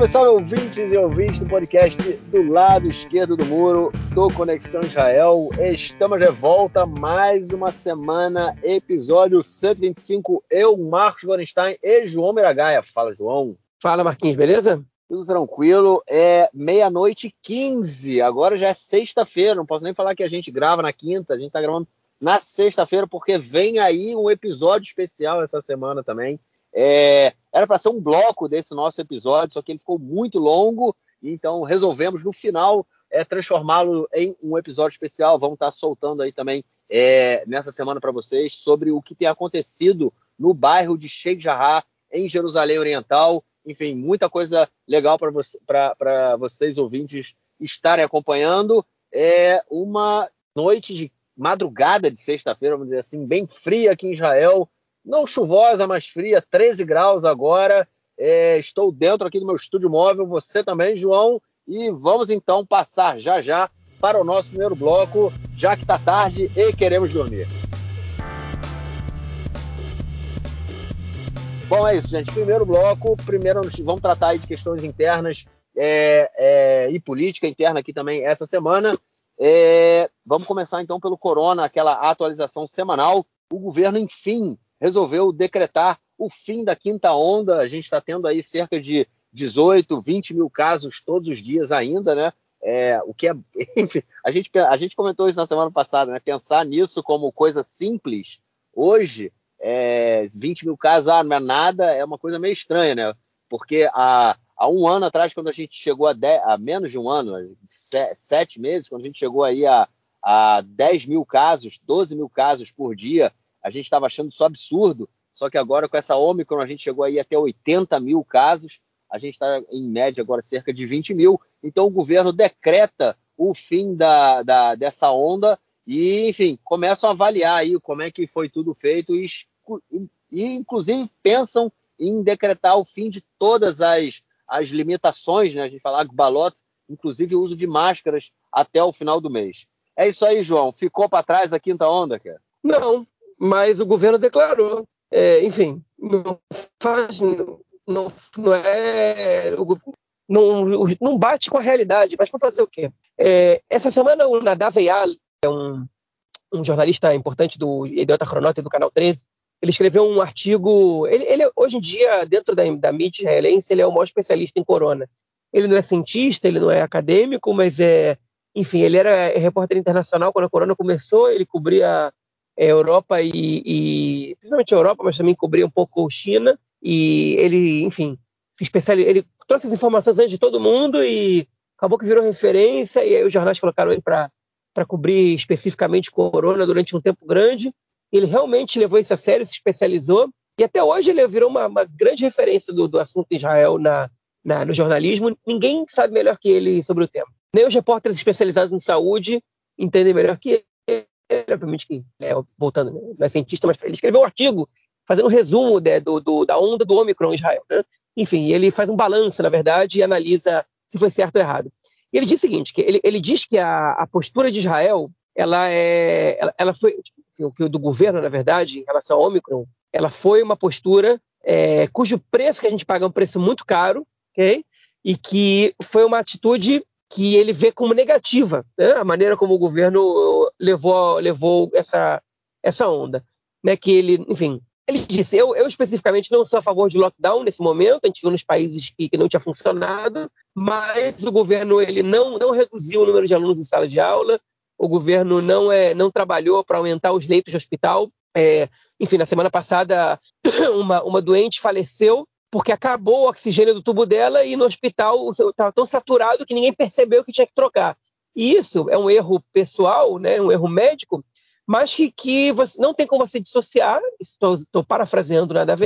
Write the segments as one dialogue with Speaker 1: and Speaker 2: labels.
Speaker 1: Salve, salve, ouvintes e ouvintes do podcast do lado esquerdo do muro do Conexão Israel. Estamos de volta mais uma semana, episódio 125. Eu, Marcos Gorenstein e João Miragaia. Fala, João.
Speaker 2: Fala, Marquinhos, beleza?
Speaker 1: Tudo tranquilo. É meia-noite e 15. Agora já é sexta-feira. Não posso nem falar que a gente grava na quinta. A gente tá gravando na sexta-feira porque vem aí um episódio especial essa semana também é, era para ser um bloco desse nosso episódio, só que ele ficou muito longo, então resolvemos no final é, transformá-lo em um episódio especial. Vamos estar tá soltando aí também é, nessa semana para vocês sobre o que tem acontecido no bairro de Sheikh Jarrah, em Jerusalém Oriental. Enfim, muita coisa legal para você, vocês ouvintes estarem acompanhando. É uma noite de madrugada de sexta-feira, vamos dizer assim, bem fria aqui em Israel não chuvosa, mas fria, 13 graus agora. É, estou dentro aqui do meu estúdio móvel, você também, João. E vamos então passar já já para o nosso primeiro bloco, já que está tarde e queremos dormir. Bom, é isso, gente. Primeiro bloco, primeiro vamos tratar de questões internas é, é, e política interna aqui também essa semana. É, vamos começar então pelo Corona, aquela atualização semanal. O governo, enfim, resolveu decretar o fim da quinta onda. A gente está tendo aí cerca de 18, 20 mil casos todos os dias ainda, né? É, o que é, enfim, a gente, a gente comentou isso na semana passada, né? Pensar nisso como coisa simples, hoje, é, 20 mil casos, ah, não é nada, é uma coisa meio estranha, né? Porque há, há um ano atrás, quando a gente chegou a, 10, a menos de um ano, sete meses, quando a gente chegou aí a, a 10 mil casos, 12 mil casos por dia, a gente estava achando isso absurdo, só que agora com essa Omicron a gente chegou aí até 80 mil casos, a gente está em média agora cerca de 20 mil, então o governo decreta o fim da, da, dessa onda e, enfim, começam a avaliar aí como é que foi tudo feito e, e inclusive pensam em decretar o fim de todas as, as limitações, né? A gente fala balotes, inclusive o uso de máscaras até o final do mês. É isso aí, João. Ficou para trás a quinta onda, cara?
Speaker 2: Não, mas o governo declarou. É, enfim, não faz. Não, não é. Não, não bate com a realidade, mas para fazer o quê? É, essa semana o Nadav Eyal, é um, um jornalista importante do Idiota Cronota do Canal 13, ele escreveu um artigo. Ele, ele, hoje em dia, dentro da, da mídia israelense, ele é o maior especialista em corona. Ele não é cientista, ele não é acadêmico, mas é. Enfim, ele era repórter internacional quando a corona começou, ele cobria Europa e, e, principalmente Europa, mas também cobria um pouco China. E ele, enfim, se especializou. Ele trouxe as informações antes de todo mundo e acabou que virou referência. E aí os jornais colocaram ele para cobrir especificamente Corona durante um tempo grande. Ele realmente levou isso a sério, se especializou. E até hoje ele virou uma, uma grande referência do, do assunto Israel na, na, no jornalismo. Ninguém sabe melhor que ele sobre o tema. Nem os repórteres especializados em saúde entendem melhor que obviamente, que, é, voltando, né, não é cientista, mas ele escreveu um artigo fazendo um resumo né, do, do, da onda do Omicron em Israel. Né? Enfim, ele faz um balanço, na verdade, e analisa se foi certo ou errado. E ele diz o seguinte, que ele, ele diz que a, a, postura de Israel, ela é, ela, ela foi, o que do governo, na verdade, em relação ao Omicron, ela foi uma postura é, cujo preço que a gente paga é um preço muito caro, ok? E que foi uma atitude que ele vê como negativa, né? a maneira como o governo levou, levou essa, essa onda. Né? Que ele, enfim, ele disse: eu, eu especificamente não sou a favor de lockdown nesse momento, a gente viu nos países que, que não tinha funcionado, mas o governo ele não, não reduziu o número de alunos em sala de aula, o governo não, é, não trabalhou para aumentar os leitos de hospital. É, enfim, na semana passada, uma, uma doente faleceu porque acabou o oxigênio do tubo dela e no hospital estava tão saturado que ninguém percebeu que tinha que trocar. E isso é um erro pessoal, né, um erro médico, mas que, que você, não tem como você dissociar, estou parafraseando nada a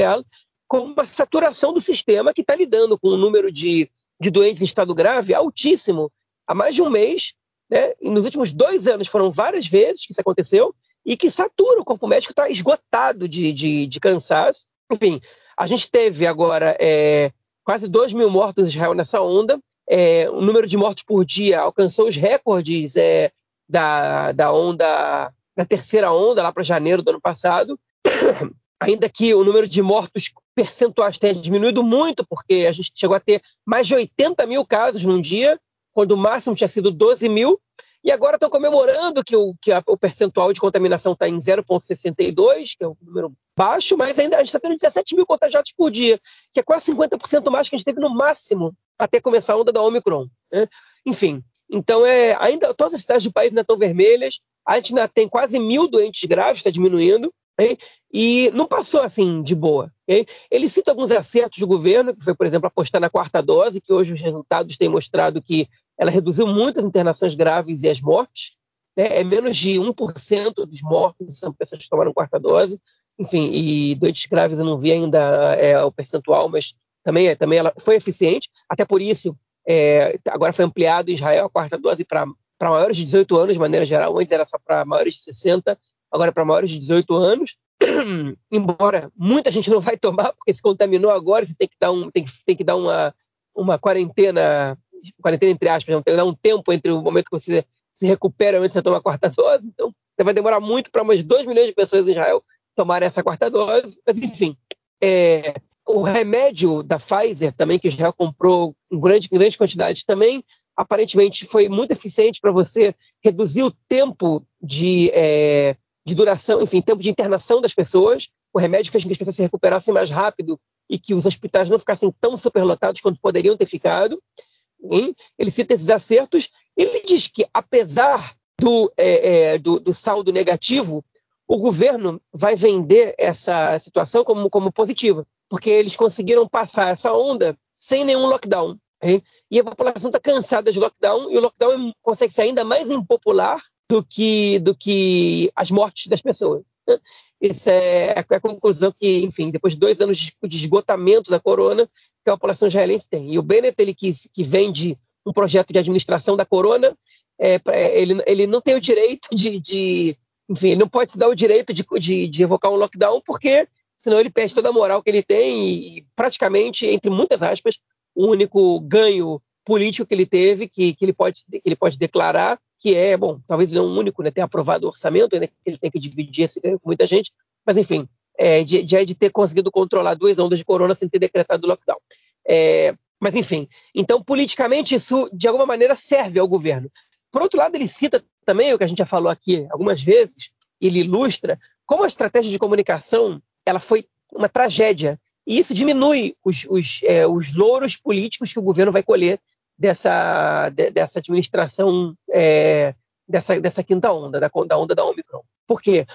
Speaker 2: com uma saturação do sistema que está lidando com um número de, de doentes em estado grave altíssimo há mais de um mês. Né? E nos últimos dois anos foram várias vezes que isso aconteceu e que satura, o corpo médico está esgotado de, de, de cansaço. Enfim, a gente teve agora é, quase 2 mil mortos em Israel nessa onda. É, o número de mortos por dia alcançou os recordes é, da, da onda, da terceira onda, lá para janeiro do ano passado. ainda que o número de mortos percentuais tenha diminuído muito, porque a gente chegou a ter mais de 80 mil casos num dia, quando o máximo tinha sido 12 mil, e agora estão comemorando que o, que a, o percentual de contaminação está em 0,62, que é um número baixo, mas ainda a gente está tendo 17 mil contagiados por dia, que é quase 50% mais que a gente teve no máximo até começar a onda da Omicron. Né? Enfim, então é, ainda todas as cidades do país ainda estão vermelhas, a gente ainda tem quase mil doentes graves, está diminuindo, hein? e não passou assim de boa. Hein? Ele cita alguns acertos do governo, que foi, por exemplo, apostar na quarta dose, que hoje os resultados têm mostrado que ela reduziu muito as internações graves e as mortes. Né? É menos de 1% dos mortos são pessoas que tomaram quarta dose. Enfim, e doentes graves eu não vi ainda é, o percentual, mas também, é, também ela foi eficiente. Até por isso, é, agora foi ampliado em Israel a quarta dose para maiores de 18 anos, de maneira geral. Antes era só para maiores de 60, agora é para maiores de 18 anos. Embora muita gente não vai tomar, porque se contaminou agora, você tem que dar, um, tem que, tem que dar uma, uma quarentena quarentena entre aspas, tem que dar um tempo entre o momento que você se recupera antes de tomar a quarta dose. Então, vai demorar muito para umas 2 milhões de pessoas em Israel tomarem essa quarta dose. Mas, enfim, é, o remédio da Pfizer também, que Israel comprou em grande, grande quantidade também, aparentemente foi muito eficiente para você reduzir o tempo de, é, de duração, enfim, tempo de internação das pessoas. O remédio fez com que as pessoas se recuperassem mais rápido e que os hospitais não ficassem tão superlotados quanto poderiam ter ficado hein? ele cita esses acertos, ele diz que, apesar do, é, é, do, do, saldo negativo, o governo vai vender essa situação como, como positiva, porque eles conseguiram passar essa onda sem nenhum lockdown. Hein? E a população está cansada de lockdown, e o lockdown consegue ser ainda mais impopular do que, do que as mortes das pessoas. Né? Isso é, é a conclusão que, enfim, depois de dois anos de esgotamento da corona, que a população israelense tem. E o Bennett, ele que, que vende um projeto de administração da corona, é, ele, ele não tem o direito de, de, enfim, não pode se dar o direito de, de, de evocar um lockdown, porque senão ele perde toda a moral que ele tem e, praticamente, entre muitas aspas, o único ganho político que ele teve, que, que, ele, pode, que ele pode declarar, que é, bom, talvez não o único, né, ter aprovado o orçamento, né, que ele tem que dividir esse ganho com muita gente, mas enfim, é, de, de, de, ter conseguido controlar duas ondas de corona sem ter decretado lockdown. É, mas, enfim, então, politicamente, isso, de alguma maneira, serve ao governo. Por outro lado, ele cita também o que a gente já falou aqui algumas vezes, ele ilustra como a estratégia de comunicação ela foi uma tragédia. E isso diminui os, os, é, os louros políticos que o governo vai colher dessa, de, dessa administração, é, dessa, dessa quinta onda, da, da onda da Omicron. Por quê?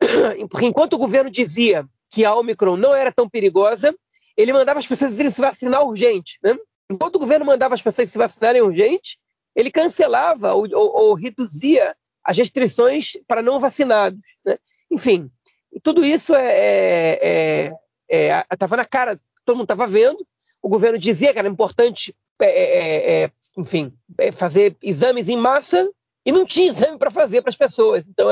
Speaker 2: Porque enquanto o governo dizia que a Omicron não era tão perigosa, ele mandava as pessoas se vacinar urgente. Né? Enquanto o governo mandava as pessoas se vacinarem urgente, ele cancelava ou, ou, ou reduzia as restrições para não vacinados. Né? Enfim, tudo isso é, estava é, é, é na cara, todo mundo estava vendo. O governo dizia que era importante, é, é, é, enfim, fazer exames em massa e não tinha exame para fazer para as pessoas. Então,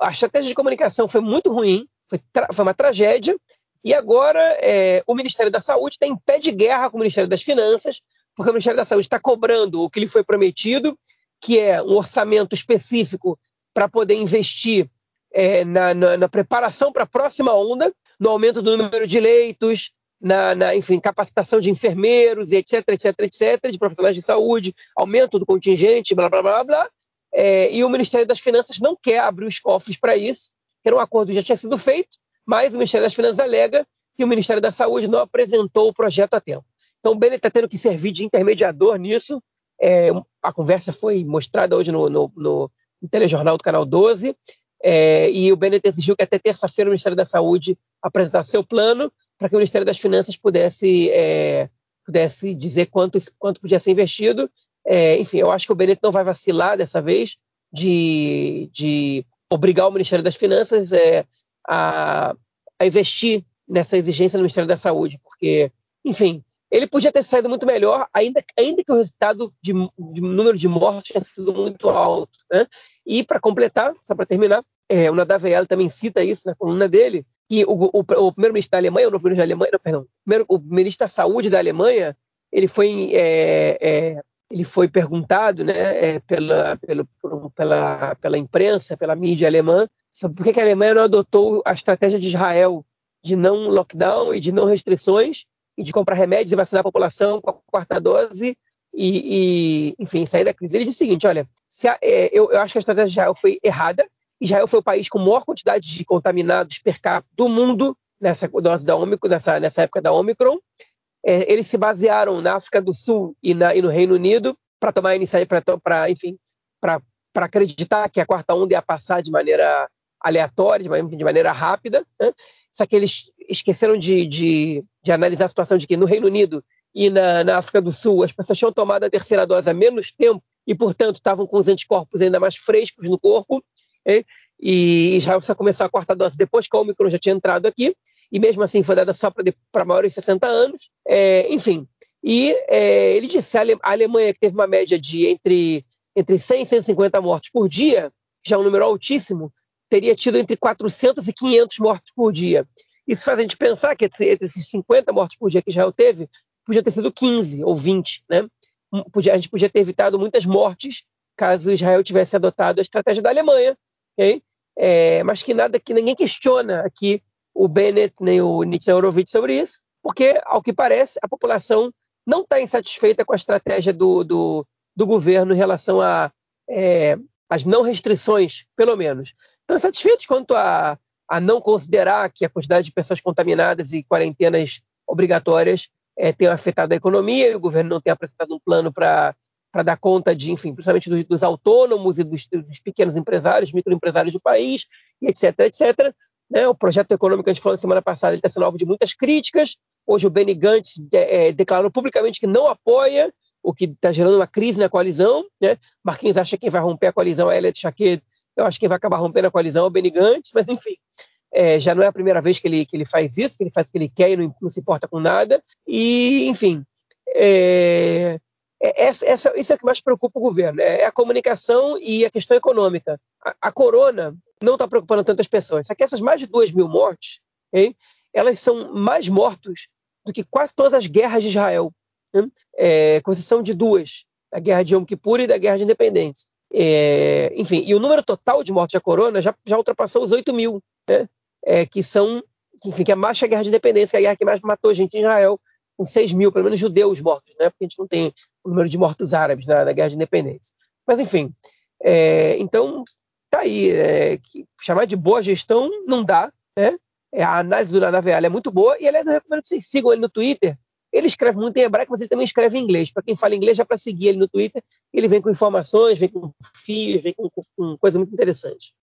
Speaker 2: a estratégia de comunicação foi muito ruim, foi, foi uma tragédia. E agora é, o Ministério da Saúde está em pé de guerra com o Ministério das Finanças, porque o Ministério da Saúde está cobrando o que lhe foi prometido, que é um orçamento específico para poder investir é, na, na, na, preparação para a próxima onda, no aumento do número de leitos, na, na, enfim, capacitação de enfermeiros, etc, etc, etc, de profissionais de saúde, aumento do contingente, blá, blá, blá, blá. É, e o Ministério das Finanças não quer abrir os cofres para isso, que era um acordo que já tinha sido feito, mas o Ministério das Finanças alega que o Ministério da Saúde não apresentou o projeto a tempo. Então o Bennett está tendo que servir de intermediador nisso. É, a conversa foi mostrada hoje no, no, no, no telejornal do Canal 12, é, e o Bennett exigiu que até terça-feira o Ministério da Saúde apresentasse seu plano para que o Ministério das Finanças pudesse, é, pudesse dizer quanto, quanto podia ser investido. É, enfim, eu acho que o Bennett não vai vacilar dessa vez de, de obrigar o Ministério das Finanças é, a, a investir nessa exigência no Ministério da Saúde, porque, enfim, ele podia ter saído muito melhor, ainda, ainda que o resultado de, de número de mortes tenha sido muito alto. Né? E, para completar, só para terminar, é, o Nadav também cita isso na coluna dele, que o, o, o primeiro-ministro da Alemanha, o novo ministro da Alemanha, não, perdão, primeiro, o ministro da Saúde da Alemanha, ele foi é, é, ele foi perguntado né, é, pela, pela, pela, pela imprensa, pela mídia alemã, sobre por que, a Alemanha não adotou a estratégia de Israel de não lockdown e de não restrições de comprar remédios e vacinar a população com a quarta dose e, e enfim, sair da crise. Ele disse o seguinte, olha, a, é, eu, eu acho que a estratégia de Israel foi errada, Israel foi o país com maior quantidade de contaminados per capita do mundo nessa dose da Omicron, nessa, nessa época da Omicron, é, eles se basearam na África do Sul e, na, e no Reino Unido para tomar iniciativa, para, enfim, para acreditar que a quarta onda ia passar de maneira aleatória, de maneira rápida. Né? Só que eles esqueceram de, de, de, analisar a situação de que no Reino Unido e na, na, África do Sul as pessoas tinham tomado a terceira dose há menos tempo e, portanto, estavam com os anticorpos ainda mais frescos no corpo. E Israel precisa começar a quarta dose depois que a Omicron já tinha entrado aqui e mesmo assim foi dada só para maiores de 60 anos. É, enfim, e é, ele disse a, a Alemanha, que teve uma média de entre, entre 100 e 150 mortes por dia, já é um número altíssimo, teria tido entre 400 e 500 mortes por dia. Isso faz a gente pensar que entre esses 50 mortes por dia que Israel teve, podia ter sido 15 ou 20, né? Podia, a gente podia ter evitado muitas mortes caso Israel tivesse adotado a estratégia da Alemanha, okay? é, mas que nada que ninguém questiona aqui o Bennett nem o Horowitz sobre isso, porque, ao que parece, a população não está insatisfeita com a estratégia do, do, do governo em relação a é, as não restrições, pelo menos. Estão insatisfeitos quanto a, a não considerar que a quantidade de pessoas contaminadas e quarentenas obrigatórias é, tenham afetado a economia e o governo não tem apresentado um plano para dar conta de, enfim, principalmente dos, dos autônomos e dos, dos, pequenos empresários, microempresários do país, e etc, etc. Né? O projeto econômico que a gente falou na semana passada está sendo alvo de muitas críticas. Hoje o Benny Gantz é, declarou publicamente que não apoia, o que está gerando uma crise na coalizão. Né? Marquinhos acha que quem vai romper a coalizão é a Elliot Chaquet. Eu acho que quem vai acabar rompendo a coalizão é o Benny Gantz, mas enfim. É, já não é a primeira vez que ele, que ele faz isso, que ele faz o que ele quer e não, não se importa com nada. E, enfim, é, é, essa, isso é o que mais preocupa o governo, é, é a comunicação e a questão econômica. A, a corona não está preocupando tantas pessoas. Só que essas mais de 2 mil mortes, hein, elas são mais mortos do que quase todas as guerras de Israel, é, com exceção de duas, a guerra de Yom Kippur e da guerra de independência. É, enfim, e o número total de mortes da corona já, já ultrapassou os 8 mil, né, é, que são, enfim, que é que a guerra de independência, que é a guerra que mais matou gente em Israel, com 6 mil, pelo menos judeus mortos, né, porque a gente não tem o número de mortos árabes na, na guerra de independência. Mas, enfim, é, então tá aí. É, chamar de boa gestão não dá, né? É, a análise do Nadaveal é muito boa, e aliás, eu recomendo que vocês sigam ele no Twitter. Ele escreve muito em hebraico, mas ele também escreve em inglês. Para quem fala inglês, já para seguir ele no Twitter, ele vem com informações, vem com fios, vem com, com coisa muito interessante.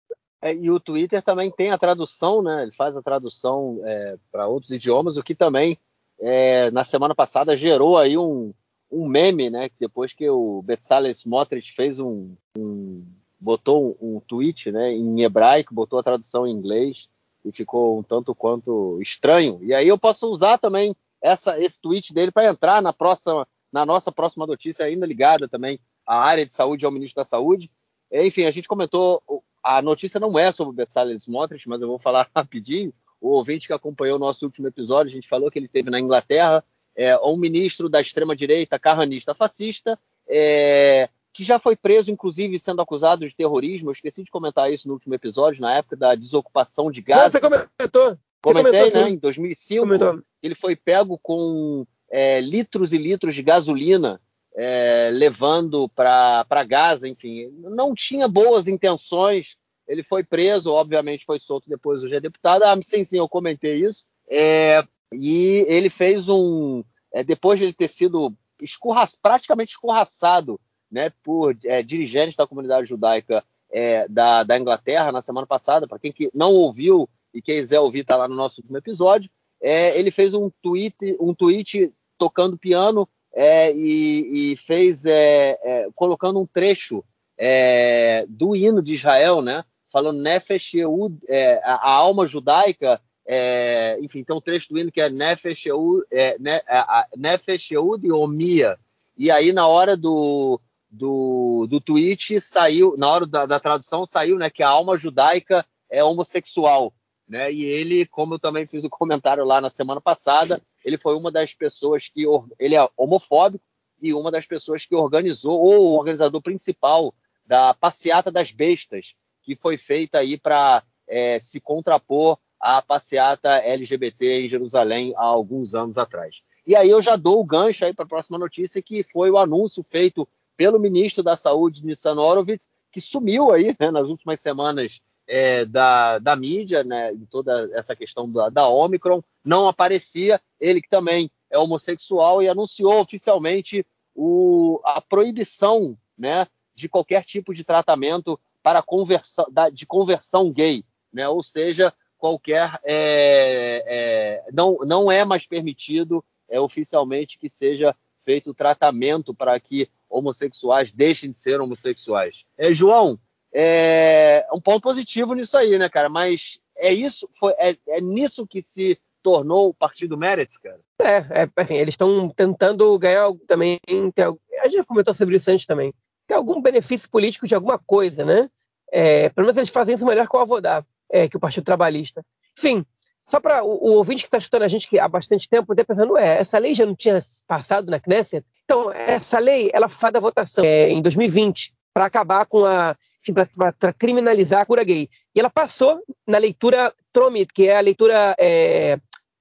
Speaker 1: É, e o Twitter também tem a tradução, né? Ele faz a tradução é, para outros idiomas, o que também é, na semana passada gerou aí um, um meme, né? Depois que o Betzalel Smotrich fez um, um botou um, um tweet né, em hebraico, botou a tradução em inglês e ficou um tanto quanto estranho. E aí eu posso usar também essa, esse tweet dele para entrar na, próxima, na nossa próxima notícia, ainda ligada também à área de saúde, ao ministro da Saúde. Enfim, a gente comentou, a notícia não é sobre o Betzalel Smotrich, mas eu vou falar rapidinho. O ouvinte que acompanhou o nosso último episódio, a gente falou que ele teve na Inglaterra é, um ministro da extrema-direita, carranista fascista, é, que já foi preso, inclusive, sendo acusado de terrorismo. Eu esqueci de comentar isso no último episódio, na época da desocupação de Gaza. Não,
Speaker 2: você comentou.
Speaker 1: Comentei, comentou, né? Em 2005, comentou. ele foi pego com é, litros e litros de gasolina é, levando para Gaza, enfim. Não tinha boas intenções. Ele foi preso, obviamente foi solto depois, hoje é deputado. Ah, sim, sim, eu comentei isso. É, e ele fez um. É, depois de ele ter sido escorra, praticamente escorraçado né, por é, dirigentes da comunidade judaica é, da, da, Inglaterra na semana passada. Para quem que não ouviu e quiser ouvir, está lá no nosso último episódio. É, ele fez um tweet, um tweet tocando piano é, e, e, fez é, é, colocando um trecho do hino de Israel, né? Falando Nefesh Yehud, a, a, alma judaica. enfim, tem um trecho do hino que é Nefesh Yehud, Nefesh Yehud e Omia. E aí, na hora do, do, do tweet saiu, na hora da, da, tradução, saiu né, que a alma judaica é homossexual. Né? E ele, como eu também fiz o um comentário lá na semana passada, ele foi uma das pessoas que ele é homofóbico e uma das pessoas que organizou, ou o organizador principal da Passeata das Bestas, que foi feita aí para é, se contrapor à passeata LGBT em Jerusalém há alguns anos atrás. E aí eu já dou o gancho aí para a próxima notícia, que foi o anúncio feito pelo ministro da Saúde, Nissan Horowitz, que sumiu aí né, nas últimas semanas é, da, da mídia, né, em toda essa questão da, da Omicron, não aparecia, ele que também é homossexual e anunciou oficialmente o, a proibição né, de qualquer tipo de tratamento para conversão, de conversão gay, né? ou seja, qualquer é, é, não, não é mais permitido é, oficialmente que seja feito tratamento para que homossexuais deixem de ser homossexuais. É, João, é um ponto positivo nisso aí, né, cara? Mas é isso, foi, é, é nisso que se tornou o Partido Meretz, cara?
Speaker 2: É, é enfim, eles estão tentando ganhar também. Ter, a gente comentou sobre isso antes também. Ter algum benefício político de alguma coisa, né? É, pelo menos eles fazem isso melhor que o Avodá, é, que o Partido Trabalhista. Enfim, só para o, o, ouvinte que está escutando a gente que há bastante tempo, está pensando, é, essa lei já não tinha passado na Knesset? Então, essa lei, ela foi da votação é, em 2020 para acabar com a, para criminalizar a cura gay. E ela passou na leitura Tromit, que é a leitura é,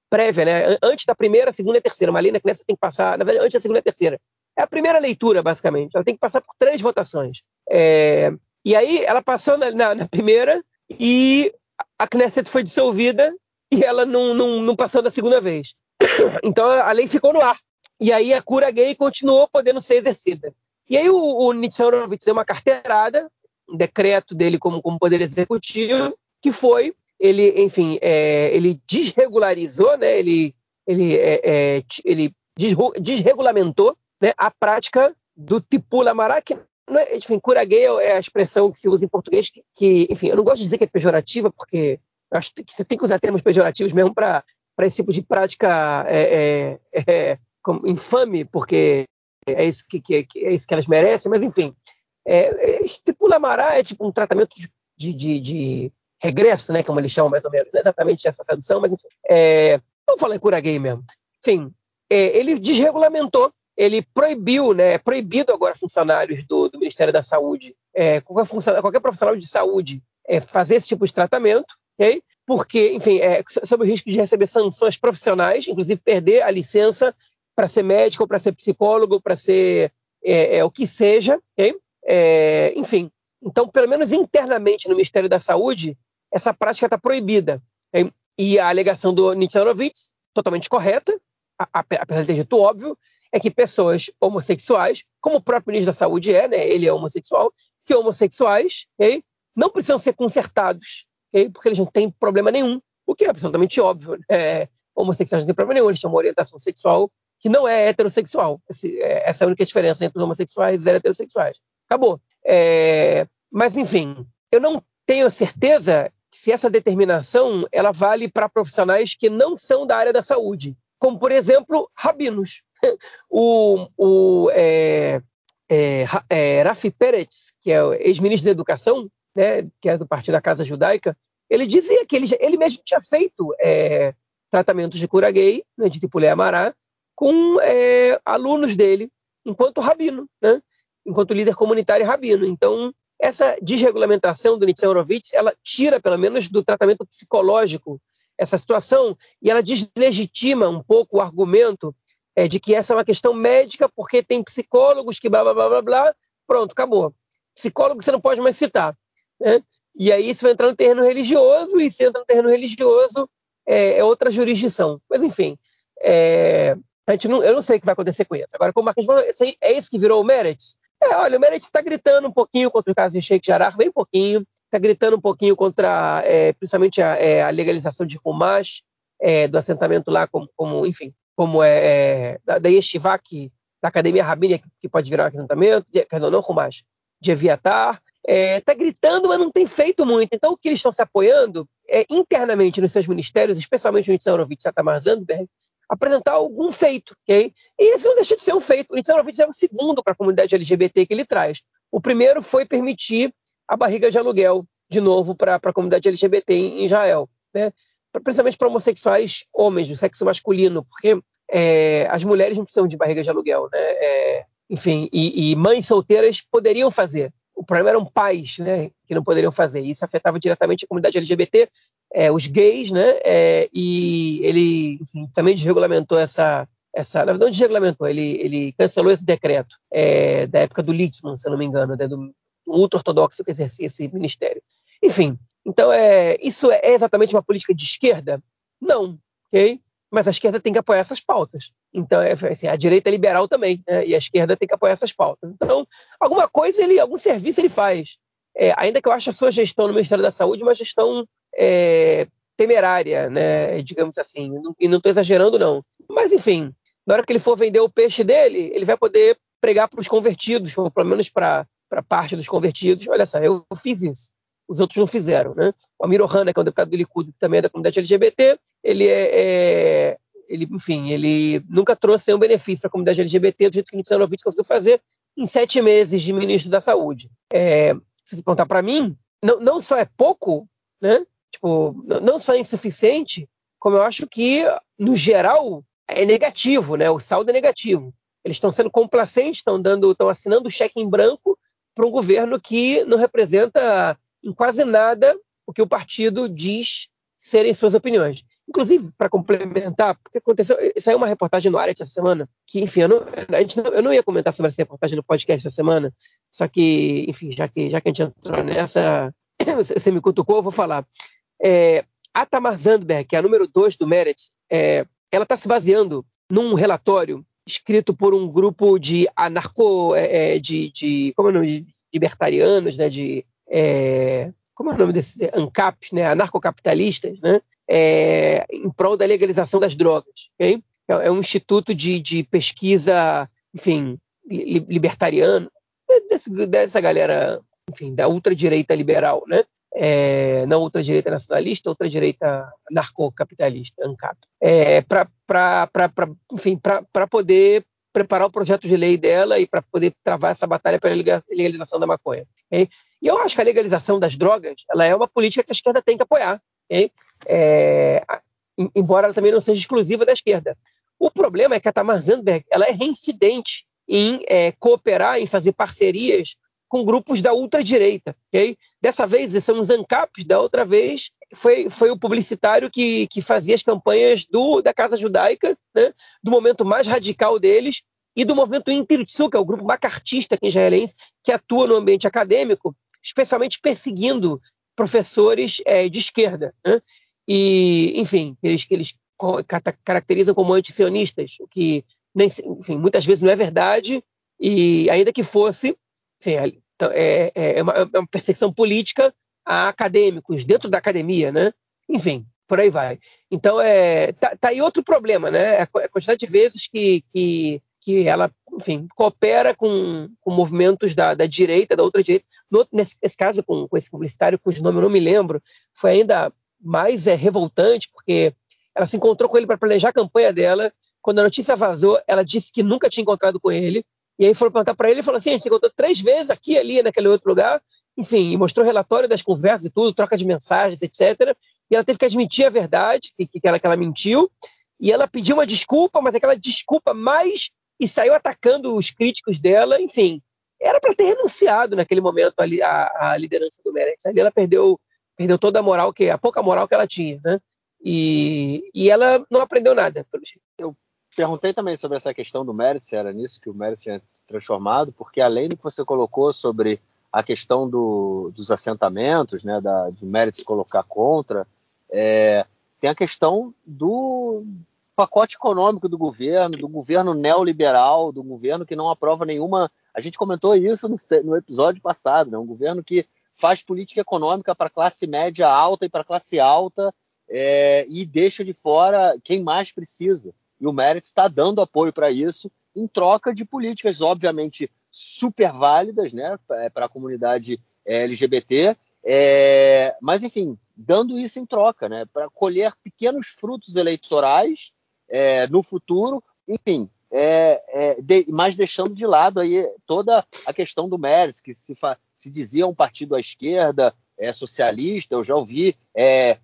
Speaker 2: prévia, né? Antes da primeira, segunda e terceira. Uma lei na Knesset tem que passar, na verdade, antes da segunda e terceira. É a primeira leitura, basicamente. Ela tem que passar por três votações. É, e aí ela passou na, na, na, primeira e a Knesset foi dissolvida e ela não, não, não passou da segunda vez. Então a lei ficou no ar. E aí a cura gay continuou podendo ser exercida. E aí o, o Nitzan deu uma carteirada, decreto dele como, como poder executivo, que foi, ele, enfim, é, ele desregularizou, né, ele, ele, é, é, ele desregulamentou né, a prática do tipula mará, que é, enfim, cura gay é a expressão que se usa em português que, que, enfim, eu não gosto de dizer que é pejorativa, porque acho que você tem que usar termos pejorativos mesmo para esse tipo de prática é, é, é, infame, porque é isso que, que, é isso que elas merecem, mas enfim. É, é, estipula mará é tipo um tratamento de, de, de, regresso, né, como eles chamam mais ou menos, não é exatamente essa tradução, mas enfim. É, vamos falar em cura gay mesmo. Enfim, é, ele desregulamentou ele proibiu, né, é proibido agora funcionários do, do Ministério da Saúde, é, qualquer, qualquer, profissional de saúde, é, fazer esse tipo de tratamento, ok? Porque, enfim, é, sob o risco de receber sanções profissionais, inclusive perder a licença para ser médico, para ser psicólogo, para ser é, é, o que seja, ok? É, enfim, então, pelo menos internamente no Ministério da Saúde, essa prática está proibida. Okay? E a alegação do Nitsarovitz, totalmente correta, apesar de ter dito óbvio, é que pessoas homossexuais, como o próprio ministro da Saúde é, né, ele é homossexual, que homossexuais okay, não precisam ser consertados, okay, porque eles não têm problema nenhum, o que é absolutamente óbvio. Né? Homossexuais não têm problema nenhum, eles têm uma orientação sexual que não é heterossexual. É, essa é a única diferença entre os homossexuais e os heterossexuais. Acabou. É, mas, enfim, eu não tenho certeza se essa determinação ela vale para profissionais que não são da área da saúde, como, por exemplo, rabinos o, o é, é, é, Rafi Peretz, que é ex-ministro da Educação, né, que é do Partido da Casa Judaica, ele dizia que ele, ele mesmo tinha feito é, tratamentos de cura gay, né, de Tipulé Amará, com é, alunos dele, enquanto rabino, né, enquanto líder comunitário rabino. Então, essa desregulamentação do Nitzan Horowitz, ela tira, pelo menos, do tratamento psicológico essa situação e ela deslegitima um pouco o argumento é, de que essa é uma questão médica, porque tem psicólogos que blá blá blá blá blá, pronto, acabou. Psicólogo você não pode mais citar. Né? E aí isso vai entrar no terreno religioso, e se entra no terreno religioso, é, é outra jurisdição. Mas enfim, é, a gente não, eu não sei o que vai acontecer com isso. Agora, como Marcos falou, é isso que virou o Meretz? É, olha, o Meretz está gritando um pouquinho contra o caso de Sheikh Jarrah, bem pouquinho, está gritando um pouquinho contra, é, principalmente, a, é, a, legalização de Rumash, é, do assentamento lá, como, como enfim, como é, é da, da Yeshiva, que, da Academia Rabínica, que pode virar um assentamento, de, perdão, não Rumash, de Eviatar, está é, gritando, mas não tem feito muito. Então, o que eles estão se apoiando é internamente nos seus ministérios, especialmente o Nitzan Horowitz e Tamar Zandberg, apresentar algum feito, ok? E esse não deixa de ser um feito. O Nitzan Horowitz é o segundo para a comunidade LGBT que ele traz. O primeiro foi permitir a barriga de aluguel, de novo, para a comunidade LGBT em Israel. Né? principalmente para homossexuais homens do sexo masculino, porque é, as mulheres não precisam de barriga de aluguel, né? É, enfim, e, e, mães solteiras poderiam fazer. O problema eram pais, né, que não poderiam fazer. Isso afetava diretamente a comunidade LGBT, é, os gays, né, é, e ele, enfim, também desregulamentou essa, essa, na verdade, desregulamentou, ele, ele cancelou esse decreto é, da época do Litzmann, se eu não me engano, né, do ultra-ortodoxo que exercia esse ministério. Enfim, então é, isso é exatamente uma política de esquerda? Não, ok? Mas a esquerda tem que apoiar essas pautas. Então, é, assim, a direita é liberal também, né? e a esquerda tem que apoiar essas pautas. Então, alguma coisa, ele, algum serviço ele faz. É, ainda que eu ache a sua gestão no Ministério da Saúde uma gestão é, temerária, né? digamos assim, e não estou exagerando, não. Mas, enfim, na hora que ele for vender o peixe dele, ele vai poder pregar para os convertidos, ou pelo menos para parte dos convertidos. Olha só, eu fiz isso os outros não fizeram. Né? O Amir Ohana, que é um deputado do Likud, que também é da comunidade LGBT, ele é, é ele, enfim, ele nunca trouxe nenhum benefício para a comunidade LGBT do jeito que o Nitzan conseguiu fazer em sete meses de ministro da Saúde. É, se você perguntar para mim, não, não só é pouco, né? Tipo, não só é insuficiente, como eu acho que, no geral, é negativo, né? O saldo é negativo. Eles estão sendo complacentes, estão dando, estão assinando o cheque em branco para um governo que não representa em quase nada o que o partido diz serem suas opiniões. Inclusive, para complementar, porque aconteceu, saiu uma reportagem no Aret essa semana, que, enfim, eu não, a gente não, eu não ia comentar sobre essa reportagem no podcast essa semana, só que, enfim, já que, já que a gente entrou nessa, você me cutucou, eu vou falar. É, a Tamar Zandberg, que é a número 2 do Meretz, é, ela está se baseando num relatório escrito por um grupo de anarco, é, é de, de, como é o nome, libertarianos, né, de é, como é o nome desses? ANCAPs, né, anarcocapitalistas, né, é, em prol da legalização das drogas. Okay? É, é, um instituto de, de pesquisa, enfim, li, libertariano, desse, dessa galera, enfim, da ultradireita liberal, né? É, não ultradireita nacionalista, ultradireita anarcocapitalista, ANCAP, é, para poder preparar o projeto de lei dela e para poder travar essa batalha pela legalização da maconha. Okay? E eu acho que a legalização das drogas ela é uma política que a esquerda tem que apoiar, okay? é, embora ela também não seja exclusiva da esquerda. O problema é que a Tamar Zandberg ela é reincidente em é, cooperar, em fazer parcerias com grupos da ultradireita. Okay? Dessa vez são os ANCAPs, da outra vez foi, foi o publicitário que, que fazia as campanhas do, da Casa Judaica, né? do momento mais radical deles, e do movimento Intirtsu, que é o grupo macartista aqui israelense, que atua no ambiente acadêmico, especialmente perseguindo professores é, de esquerda. Né? E, enfim, eles, eles caracterizam como antisionistas, o que nem, enfim, muitas vezes não é verdade, e ainda que fosse, é, então, é, é, uma, é uma perseguição política a acadêmicos dentro da academia, né? Enfim, por aí vai. Então, é, tá, tá aí outro problema, né? A quantidade de vezes que, que que ela, enfim, coopera com, com movimentos da, da, direita, da outra direita. No, nesse, nesse, caso, com, com, esse publicitário, cujo nome eu não me lembro, foi ainda mais é, revoltante, porque ela se encontrou com ele para planejar a campanha dela. Quando a notícia vazou, ela disse que nunca tinha encontrado com ele. E aí foram perguntar para ele e falou assim: a gente se encontrou três vezes aqui, ali, naquele outro lugar. Enfim, e mostrou relatório das conversas e tudo, troca de mensagens, etc. E ela teve que admitir a verdade, que, que, ela, que ela mentiu. E ela pediu uma desculpa, mas aquela desculpa mais e saiu atacando os críticos dela, enfim. Era para ter renunciado naquele momento ali a, a liderança do Meretz. Ali ela perdeu, perdeu toda a moral, que a pouca moral que ela tinha, né? E, e ela não aprendeu nada, pelo jeito.
Speaker 1: Eu perguntei também sobre essa questão do Meretz, era nisso que o Meretz tinha se transformado, porque além do que você colocou sobre a questão do, dos assentamentos, né, da, do Meretz colocar contra, é, tem a questão do, pacote econômico do governo, do governo neoliberal, do governo que não aprova nenhuma. A gente comentou isso no, no episódio passado, né? Um governo que faz política econômica para classe média alta e para classe alta é, e deixa de fora quem mais precisa. E o Merit está dando apoio para isso em troca de políticas, obviamente, super válidas né, para a comunidade é, LGBT, é, mas, enfim, dando isso em troca, né, para colher pequenos frutos eleitorais é, no futuro, enfim, é, é, de, mas deixando de lado aí toda a questão do Meres, que se, se dizia um partido à esquerda, é, socialista, eu já ouvi é,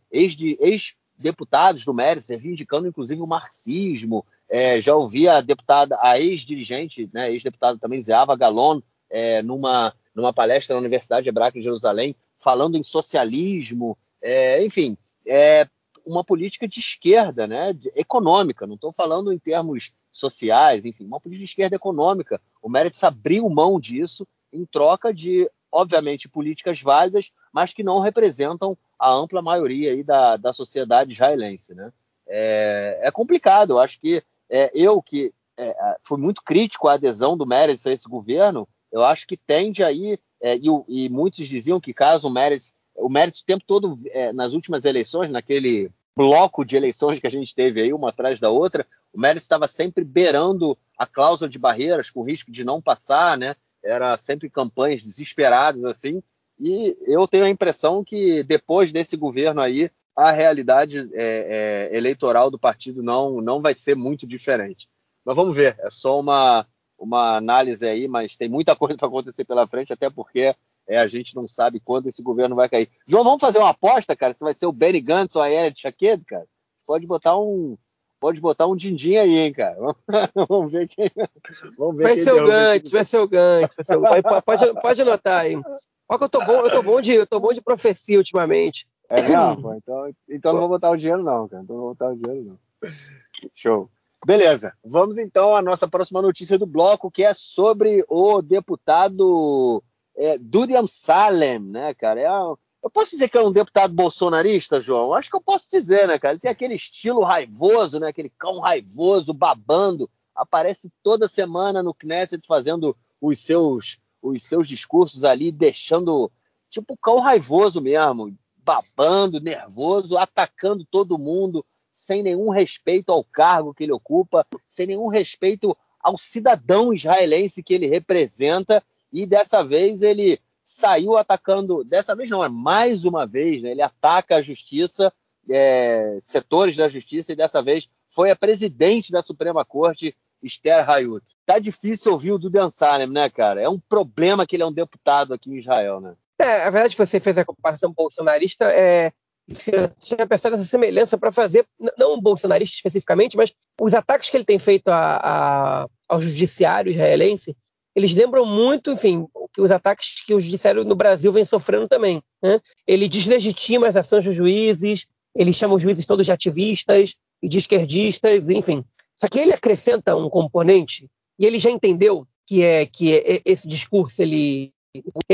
Speaker 1: ex-deputados ex do Meres reivindicando inclusive o marxismo, É, já ouvi a deputada, a ex-dirigente, né, ex-deputada também, Zeava Galon, é, numa, numa palestra na Universidade Hebraica de Jerusalém, falando em socialismo, é, enfim, é uma política de esquerda, né, de, econômica, não estou falando em termos sociais, enfim, uma política de esquerda econômica. O Meretz abriu mão disso em troca de, obviamente, políticas válidas, mas que não representam a ampla maioria aí da, da sociedade israelense. Né? É, é complicado, eu acho que é, eu que é, fui muito crítico à adesão do Meretz a esse governo, eu acho que tende aí, é, e, e, muitos diziam que caso o Meretz, o Meretz o tempo todo, é, nas últimas eleições, naquele bloco de eleições que a gente teve aí, uma atrás da outra, o Meretz estava sempre beirando a cláusula de barreiras, com risco de não passar, né? Era sempre campanhas desesperadas, assim, e eu tenho a impressão que depois desse governo aí, a realidade é, é, eleitoral do partido não, não vai ser muito diferente. Mas vamos ver, é só uma, uma análise aí, mas tem muita coisa para acontecer pela frente, até porque é, a gente não sabe quando esse governo vai cair. João, vamos fazer uma aposta, cara? Se vai ser o Benny Gantz ou a Ed Chaquedo, cara? Pode botar um, pode botar um din-din aí, hein, cara? Vamos ver quem. Vamos ver
Speaker 2: vai,
Speaker 1: quem
Speaker 2: ser o Gantz, vai ser o Gantz, vai ser o. Pode, pode anotar aí. Olha que eu tô bom, eu tô bom de, eu tô bom de profecia ultimamente.
Speaker 1: É mesmo? Então, então não vou botar o dinheiro, não, cara. Então não vou botar o dinheiro, não. Show. Beleza, vamos então à nossa próxima notícia do bloco, que é sobre o deputado é, Durian Salem, né, cara? É, eu posso dizer que é um deputado bolsonarista, João? Acho que eu posso dizer, né, cara? Ele tem aquele estilo raivoso, né? Aquele cão raivoso, babando. Aparece toda semana no Knesset fazendo os seus, os seus discursos ali, deixando tipo cão raivoso mesmo, babando, nervoso, atacando todo mundo, sem nenhum respeito ao cargo que ele ocupa, sem nenhum respeito ao cidadão israelense que ele representa, e dessa vez ele saiu atacando, dessa vez não, é mais uma vez, né, ele ataca a justiça, é, setores da justiça, e dessa vez foi a presidente da Suprema Corte, Esther Hayut. Tá difícil ouvir o Dudan Salem, né, cara? É um problema que ele é um deputado aqui em Israel, né?
Speaker 2: É, a verdade que você fez a comparação bolsonarista é eu tinha pensado essa semelhança para fazer, não um bolsonarista especificamente, mas os ataques que ele tem feito a, a, ao judiciário israelense, eles lembram muito, enfim, que os ataques que o judiciário no Brasil vem sofrendo também. Né? Ele deslegitima as ações dos juízes, ele chama os juízes todos de ativistas e de esquerdistas, enfim. Só que ele acrescenta um componente, e ele já entendeu que é que é, esse discurso ele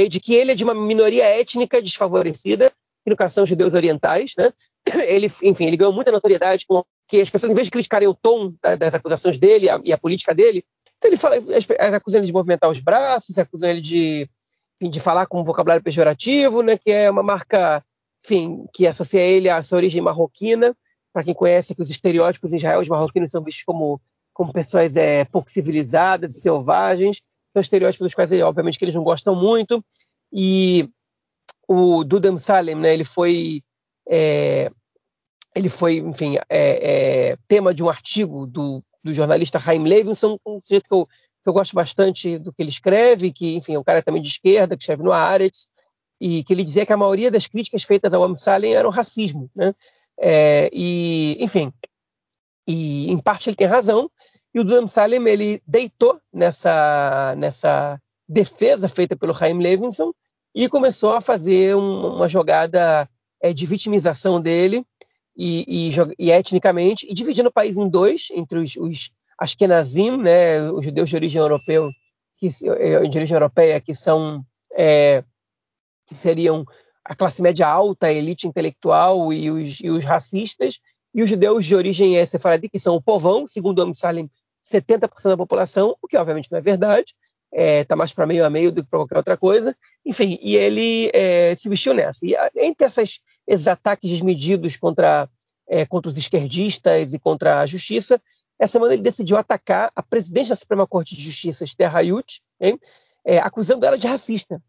Speaker 2: de que ele é de uma minoria étnica desfavorecida, que no caso são judeus orientais, né? Ele, enfim, ele ganhou muita notoriedade que as pessoas, em vez de criticarem o tom das acusações dele e a política dele, ele fala, acusam ele de movimentar os braços, acusam ele de, enfim, de falar com um vocabulário pejorativo, né? Que é uma marca, enfim, que associa ele a essa origem marroquina. Para quem conhece que os estereótipos em Israel, os marroquinos são vistos como como pessoas é, pouco civilizadas e selvagens são estereótipos dos quais, obviamente, que eles não gostam muito. E o Dudam Salem, né, ele foi, é, ele foi, enfim, é, é, tema de um artigo do, do jornalista Chaim Levinson, um sujeito que eu, que eu gosto bastante do que ele escreve, que, enfim, é um cara também de esquerda, que escreve no Haaretz, e que ele dizia que a maioria das críticas feitas ao Salem eram racismo, né? É, e, enfim, e em parte ele tem razão, e o Duane Salem ele deitou nessa, nessa defesa feita pelo Chaim Levinson e começou a fazer um, uma jogada é, de vitimização dele e, e, e, etnicamente, e dividindo o país em dois, entre os, os Ashkenazim, né, os judeus de origem europeu, que, é, de origem europeia, que são é, que seriam a classe média alta, a elite intelectual e os, e os racistas, e os judeus de origem sefaradi, que são o povão, segundo o Salem, 70% da população, o que obviamente não é verdade, está é, mais para meio a meio do que para qualquer outra coisa. Enfim, e ele é, se vestiu nessa. E entre essas, esses ataques desmedidos contra, é, contra os esquerdistas e contra a justiça, essa semana ele decidiu atacar a presidente da Suprema Corte de Justiça, Esther Hayut, é, acusando ela de racista,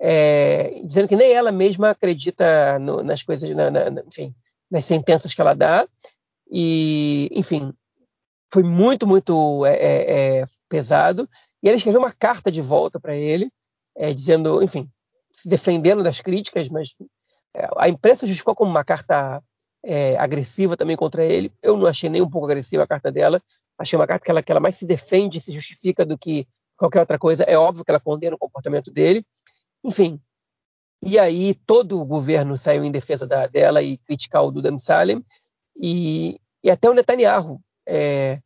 Speaker 2: é, dizendo que nem ela mesma acredita no, nas coisas, na, na, enfim, nas sentenças que ela dá. E, enfim, foi muito, muito é, é, pesado. E ela escreveu uma carta de volta para ele, é, dizendo, enfim, se defendendo das críticas, mas é, a imprensa justificou como uma carta é, agressiva também contra ele. Eu não achei nem um pouco agressiva a carta dela. Achei uma carta que ela, que ela mais se defende, se justifica do que qualquer outra coisa. É óbvio que ela condena o comportamento dele. Enfim. E aí todo o governo saiu em defesa da, dela e criticar o Duda Salem. E, e até o Netanyahu, é,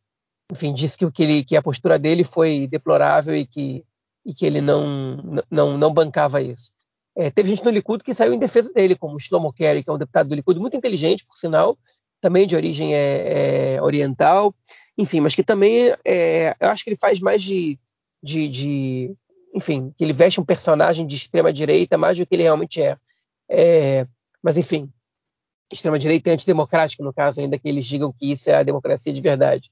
Speaker 2: enfim, disse que, que, ele, que a postura dele foi deplorável e que, e que ele não, não, não bancava isso. É, teve gente no Likud que saiu em defesa dele, como Shlomo Kerry, que é um deputado do Likud muito inteligente, por sinal, também de origem é, é, oriental, enfim, mas que também é, eu acho que ele faz mais de, de, de, enfim, que ele veste um personagem de extrema direita mais do que ele realmente é. é mas enfim, extrema direita e antidemocrática no caso, ainda que eles digam que isso é a democracia de verdade.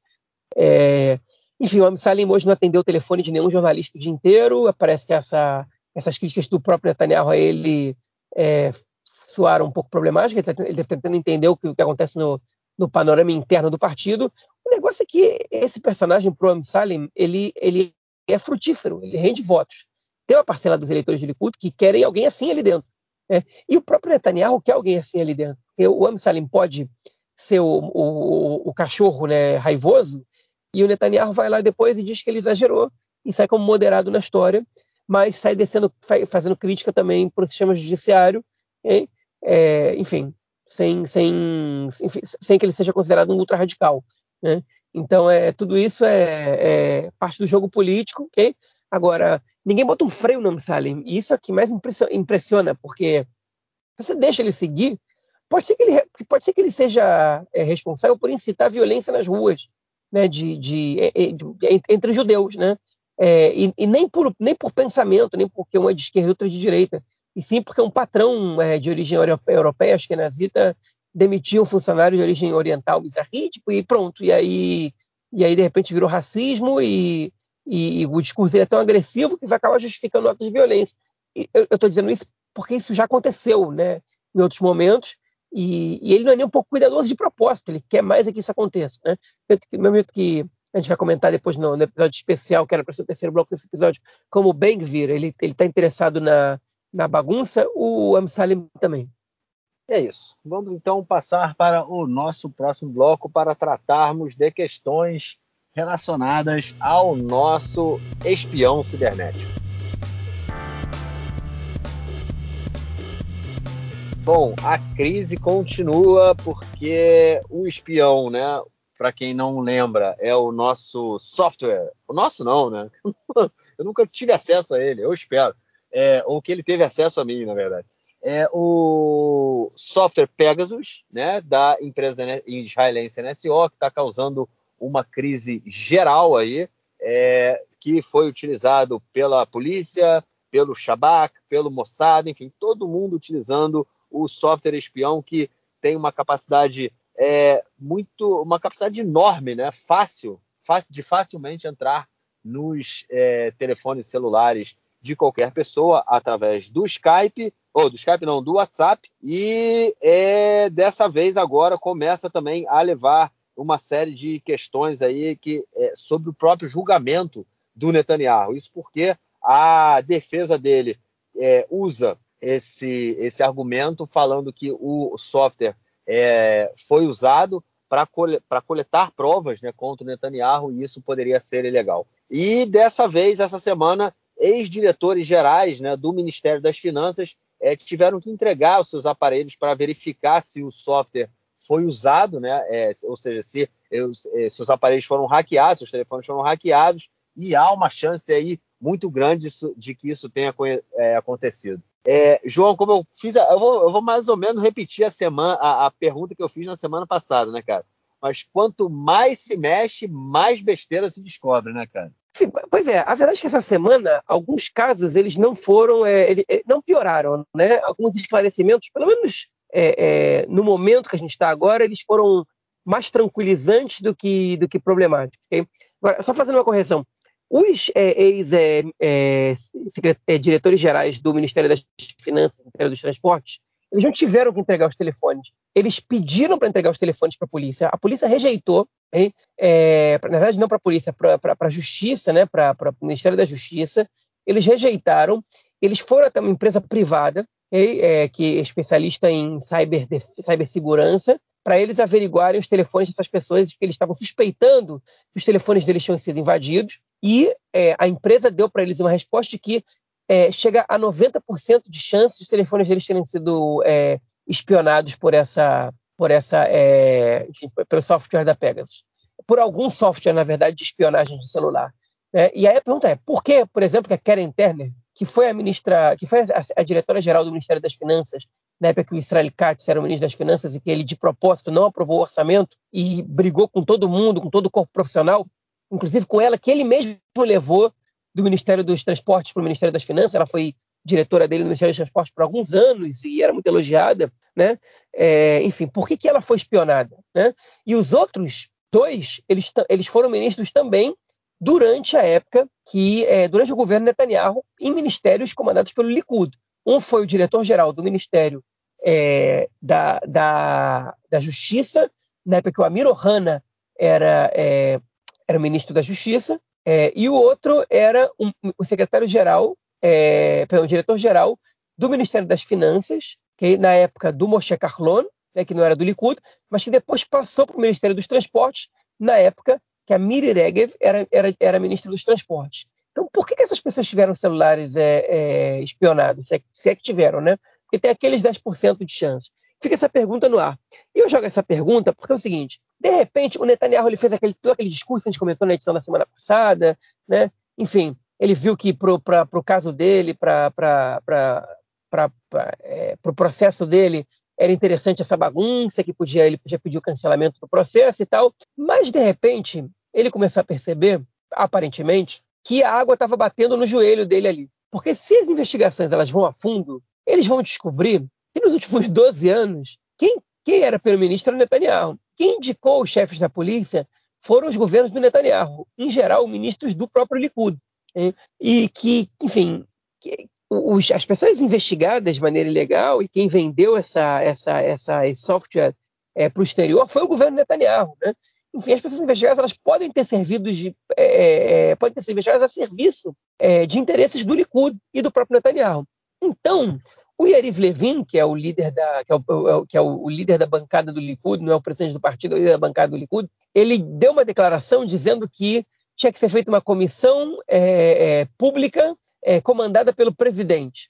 Speaker 2: É, enfim, o Salim hoje não atendeu o telefone de nenhum jornalista o dia inteiro. Parece que essa essas críticas do próprio Netanyahu a ele é, soaram um pouco problemáticas, ele, tá, deve estar tentando entender o que, o que acontece no, no, panorama interno do partido. O negócio é que esse personagem, Pro Amsalim, ele, ele é frutífero, ele rende votos. Tem uma parcela dos eleitores de Likud que querem alguém assim ali dentro. Né? E o próprio Netanyahu quer alguém assim ali dentro. O Amsalim pode ser o, o, o cachorro né, raivoso, e o Netanyahu vai lá depois e diz que ele exagerou e sai como moderado na história mas sai descendo, fazendo crítica também para o sistema judiciário, é, enfim, sem, sem, sem que ele seja considerado um ultra radical. Né? Então, é, tudo isso é, é, parte do jogo político. Okay? Agora, ninguém bota um freio no Amsalim, e isso é o que mais impressiona, porque se você deixa ele seguir, pode ser que ele, pode ser que ele seja é, responsável por incitar violência nas ruas, né, de, de, de, de entre judeus, né? é, e, e, nem, por, nem por pensamento, nem porque uma é de esquerda e outra é de direita, e sim porque um patrão é, de origem europeia, acho que nazista, demitiu um funcionário de origem oriental bizarrítico e pronto. E aí, e aí de repente, virou racismo e, e, e o discurso é tão agressivo que vai acabar justificando atos de violência. E eu estou dizendo isso porque isso já aconteceu né, em outros momentos, e, e, ele não é nem um pouco cuidadoso de propósito, ele quer mais é que isso aconteça. Né? No momento que a gente vai comentar depois no, no episódio especial, que era para ser o terceiro bloco desse episódio, como o Ben-Gvir, ele está interessado na, na bagunça, o Amsalim também.
Speaker 1: É isso. Vamos então passar para o nosso próximo bloco para tratarmos de questões relacionadas ao nosso espião cibernético. Bom, a crise continua porque o espião, né, para quem não lembra, é o nosso software. O nosso não, né? Eu nunca tive acesso a ele, eu espero. É, ou que ele teve acesso a mim, na verdade. É o software Pegasus, né, da empresa israelense NSO, que está causando uma crise geral aí, é, que foi utilizado pela polícia, pelo Shabak, pelo Mossad, enfim, todo mundo utilizando o software espião que tem uma capacidade é, muito uma capacidade enorme, né? Fácil, fácil de facilmente entrar nos é, telefones celulares de qualquer pessoa através do Skype, ou do Skype não, do WhatsApp, e é, dessa vez agora começa também a levar uma série de questões aí que é, sobre o próprio julgamento do Netanyahu. Isso porque a defesa dele é, usa esse, esse argumento falando que o software é, foi usado para coletar provas né, contra o Netanyahu e isso poderia ser ilegal. E dessa vez, essa semana, ex-diretores gerais né, do Ministério das Finanças é, tiveram que entregar os seus aparelhos para verificar se o software foi usado, né, é, ou seja, se, é, se os aparelhos foram hackeados, se os telefones foram hackeados, e há uma chance aí muito grande de que isso tenha é, acontecido. É, João, como eu fiz, eu vou, eu vou, mais ou menos repetir a semana, a, a, pergunta que eu fiz na semana passada, né, cara? Mas quanto mais se mexe, mais besteira se descobre, né, cara?
Speaker 2: Sim, pois é, a verdade é que essa semana, alguns casos, eles não foram, é, eles, é, não pioraram, né? Alguns esclarecimentos, pelo menos é, é, no momento que a gente está agora, eles foram mais tranquilizantes do que, do que problemáticos. Okay? Agora, só fazendo uma correção, os é, ex-diretores é, é, gerais do Ministério das Finanças, do Ministério dos Transportes, eles não tiveram que entregar os telefones. Eles pediram para entregar os telefones para a polícia. A polícia rejeitou. É, na verdade, não para a polícia, para a justiça, né, para o Ministério da Justiça. Eles rejeitaram. Eles foram até uma empresa privada, é, que é especialista em cyber, cibersegurança, para eles averiguarem os telefones dessas pessoas, que eles estavam suspeitando que os telefones deles tinham sido invadidos, e é, a empresa deu para eles uma resposta de que é, chega a 90% de chance de os telefones deles terem sido é, espionados por essa, por essa, é, enfim, pelo software da Pegasus, por algum software, na verdade, de espionagem de celular. Né? E aí a pergunta é, por que, por exemplo, que a Karen Turner, que foi a ministra, que foi a, a diretora-geral do Ministério das Finanças, na época que o Israel Katz era o ministro das Finanças e que ele, de propósito, não aprovou o orçamento e brigou com todo mundo, com todo o corpo profissional, inclusive com ela, que ele mesmo levou do Ministério dos Transportes para o Ministério das Finanças. Ela foi diretora dele no Ministério dos Transportes por alguns anos e era muito elogiada, né? É, enfim, por que, que ela foi espionada? Né? E os outros dois, eles, eles foram ministros também durante a época que, é, durante o governo Netanyahu, em ministérios comandados pelo Likud. Um foi o diretor-geral do Ministério é, da, da, da, Justiça, na época que o Amir Ohana era, é, era ministro da Justiça, é, e o outro era um, o secretário-geral, é, o diretor-geral do Ministério das Finanças, que na época do Moshe Carlon, né, que não era do Likud, mas que depois passou para o Ministério dos Transportes, na época que a Miri Regev era, era, era ministra dos Transportes. Então, por que, que essas pessoas tiveram celulares é, é, espionados? Se é, se é, que tiveram, né? Porque tem aqueles 10% de chance. Fica essa pergunta no ar. E eu jogo essa pergunta porque é o seguinte: de repente, o Netanyahu ele fez aquele, todo aquele discurso que a gente comentou na edição da semana passada, né? Enfim, ele viu que para o caso dele, para é, o processo dele, era interessante essa bagunça, que podia ele podia pedir o cancelamento do processo e tal. Mas, de repente, ele começou a perceber, aparentemente, que a água estava batendo no joelho dele ali. Porque se as investigações elas vão a fundo, eles vão descobrir que nos últimos 12 anos, quem, quem era primeiro-ministro era Netanyahu. Quem indicou os chefes da polícia foram os governos do Netanyahu, em geral, ministros do próprio Likud. Hein? E que, enfim, que, os, as pessoas investigadas de maneira ilegal e quem vendeu essa, essa, essa, esse software é, para o exterior foi o governo Netanyahu. Né? enfim, as pessoas investigadas elas podem ter servido de, é, é, é, podem ter sido investigadas a serviço é, de interesses do Likud e do próprio Netanyahu. Então, o Yariv Levin, que é o líder da, que é o, que é o, líder da bancada do Likud, não é o presidente do partido, é o líder da bancada do Likud, ele deu uma declaração dizendo que tinha que ser feita uma comissão é, é, pública comandada pelo presidente,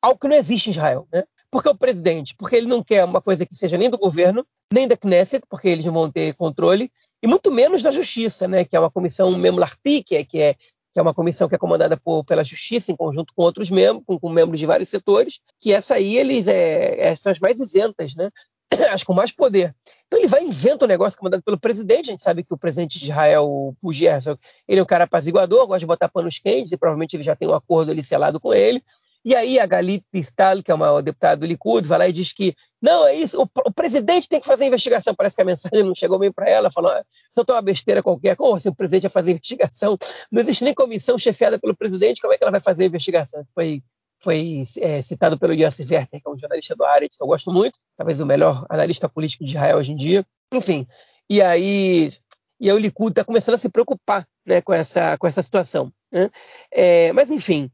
Speaker 2: algo que não existe em Israel, né? Por que o presidente? Porque ele não quer uma coisa que seja nem do governo, nem da Knesset, porque eles não vão ter controle, e muito menos da Justiça, né, que é uma comissão Memlarti, é, que é que é uma comissão que é comandada por, pela Justiça em conjunto com outros membros, com, com, membros de vários setores, que essa aí eles é, é, são as mais isentas, né? as com mais poder. Então ele vai inventa um negócio comandado pelo presidente. A gente sabe que o presidente de Israel, o Gerson, ele é um cara apaziguador, gosta de botar panos quentes, e provavelmente ele já tem um acordo ali selado com ele. E aí a Galit Stahl, que é uma deputada do Likud, vai lá e diz que não, é isso, o, o presidente tem que fazer a investigação. Parece que a mensagem não chegou bem para ela, falou, só uma besteira qualquer, como assim o presidente vai fazer a investigação? Não existe nem comissão chefiada pelo presidente, como é que ela vai fazer a investigação? Foi, foi é, citado pelo Yossi Werther, que é um jornalista do Haaretz, que eu gosto muito, talvez o melhor analista político de Israel hoje em dia. Enfim, e aí, e aí o Likud está começando a se preocupar né, com, essa, com essa situação. Né? É, mas, enfim,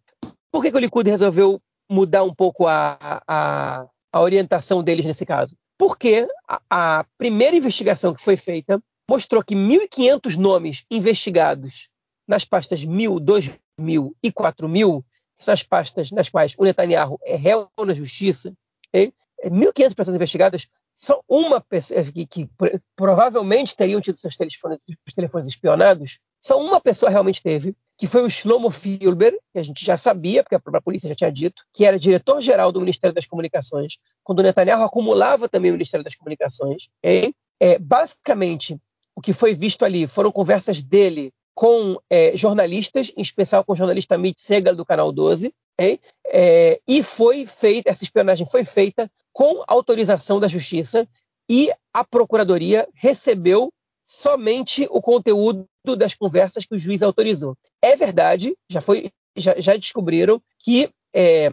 Speaker 2: por que, que o Likud resolveu mudar um pouco a, a, a orientação deles nesse caso? Porque a, a primeira investigação que foi feita mostrou que 1.500 nomes investigados nas pastas 1.000, 2.000 e 4.000, que são as pastas nas quais o Netanyahu é réu na justiça, okay? 1.500 pessoas investigadas, são uma pessoa que, que, provavelmente teriam tido seus telefones, telefones espionados, só uma pessoa realmente teve, que foi o Shlomo Filber, que a gente já sabia, porque a própria polícia já tinha dito, que era diretor-geral do Ministério das Comunicações, quando o Netanyahu acumulava também o Ministério das Comunicações. Okay? É, basicamente, o que foi visto ali foram conversas dele com é, jornalistas, em especial com o jornalista Mitch Segal, do Canal 12, okay? é, e foi feita, essa espionagem foi feita com autorização da Justiça, e a Procuradoria recebeu somente o conteúdo das conversas que o juiz autorizou. É verdade, já foi, já, já descobriram que é,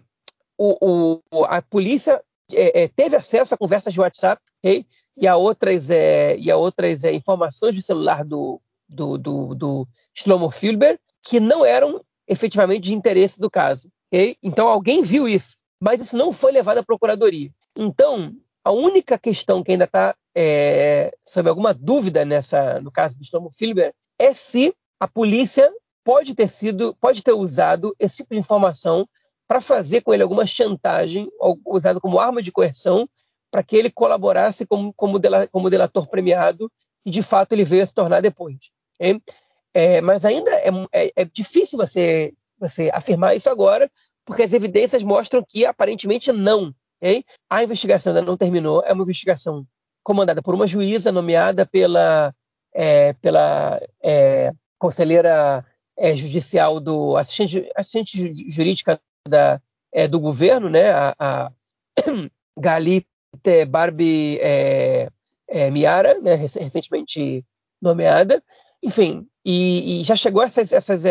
Speaker 2: o, o, a polícia é, é, teve acesso a conversas de WhatsApp okay? e a outras, é, e a outras é, informações de celular do, do, do, do Shlomo Filber que não eram efetivamente de interesse do caso. Okay? Então alguém viu isso, mas isso não foi levado à procuradoria. Então A única questão que ainda está é, sob alguma dúvida nessa, no caso do Shlomo Filber, é se a polícia pode ter sido, pode ter usado esse tipo de informação para fazer com ele alguma chantagem, usado como arma de coerção, para que ele colaborasse como, como, dela, como delator premiado, e de fato ele veio a se tornar depois. É, mas ainda é, é, é, difícil você, você afirmar isso agora, porque as evidências mostram que aparentemente não. Okay? A investigação ainda não terminou, é uma investigação comandada por uma juíza nomeada pela, é, pela é, conselheira é, judicial do assistente, assistente jurídica da, é, do governo, né, a, a Galite Barbie é, é, Miara, né, recentemente nomeada, enfim, e, e já chegou a essas, essas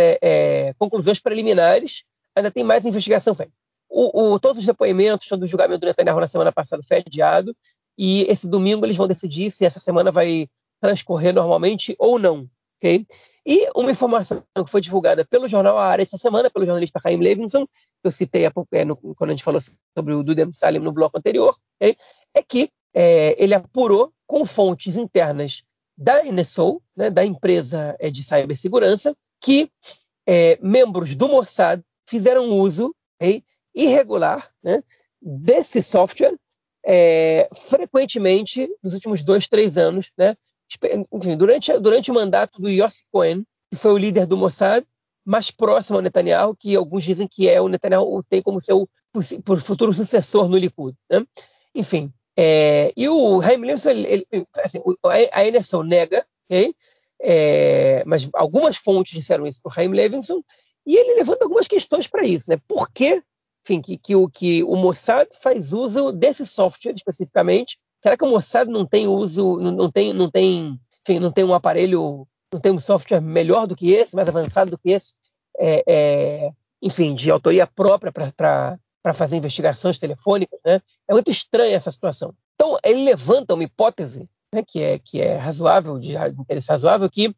Speaker 2: conclusões preliminares, ainda tem mais investigação feita. O, o, todos os depoimentos do julgamento do Netanyahu na semana passada foi adiado, e esse domingo eles vão decidir se essa semana vai transcorrer normalmente ou não. Okay? E uma informação que foi divulgada pelo jornal A Área essa semana, pelo jornalista Chaim Levinson, que eu citei é, no, quando a gente falou sobre o Dudem Salim no bloco anterior, okay? é que é, ele apurou com fontes internas da NSO, né, da empresa é, de cibersegurança, que é, membros do Mossad fizeram uso okay, irregular né, desse software é, frequentemente nos últimos dois, três anos, né? Enfim, durante, durante o mandato do Yossi Cohen, que foi o líder do Mossad, mais próximo ao Netanyahu, que alguns dizem que é o Netanyahu tem como seu futuro sucessor no Likud. Né? Enfim, é, e o Haim Levinson, ele, ele, assim, a NSO nega, okay? é, mas algumas fontes disseram isso para o Haim Levinson, e ele levanta algumas questões para isso. Né? Por que enfim, que, que, o, que o Mossad faz uso desse software especificamente. Será que o Mossad não tem uso, não, não tem, não tem, enfim, não tem um aparelho, não tem um software melhor do que esse, mais avançado do que esse, é, é, enfim, de autoria própria para fazer investigações telefônicas, né? É muito estranha essa situação. Então ele levanta uma hipótese, né, que é que é razoável, de interesse razoável, que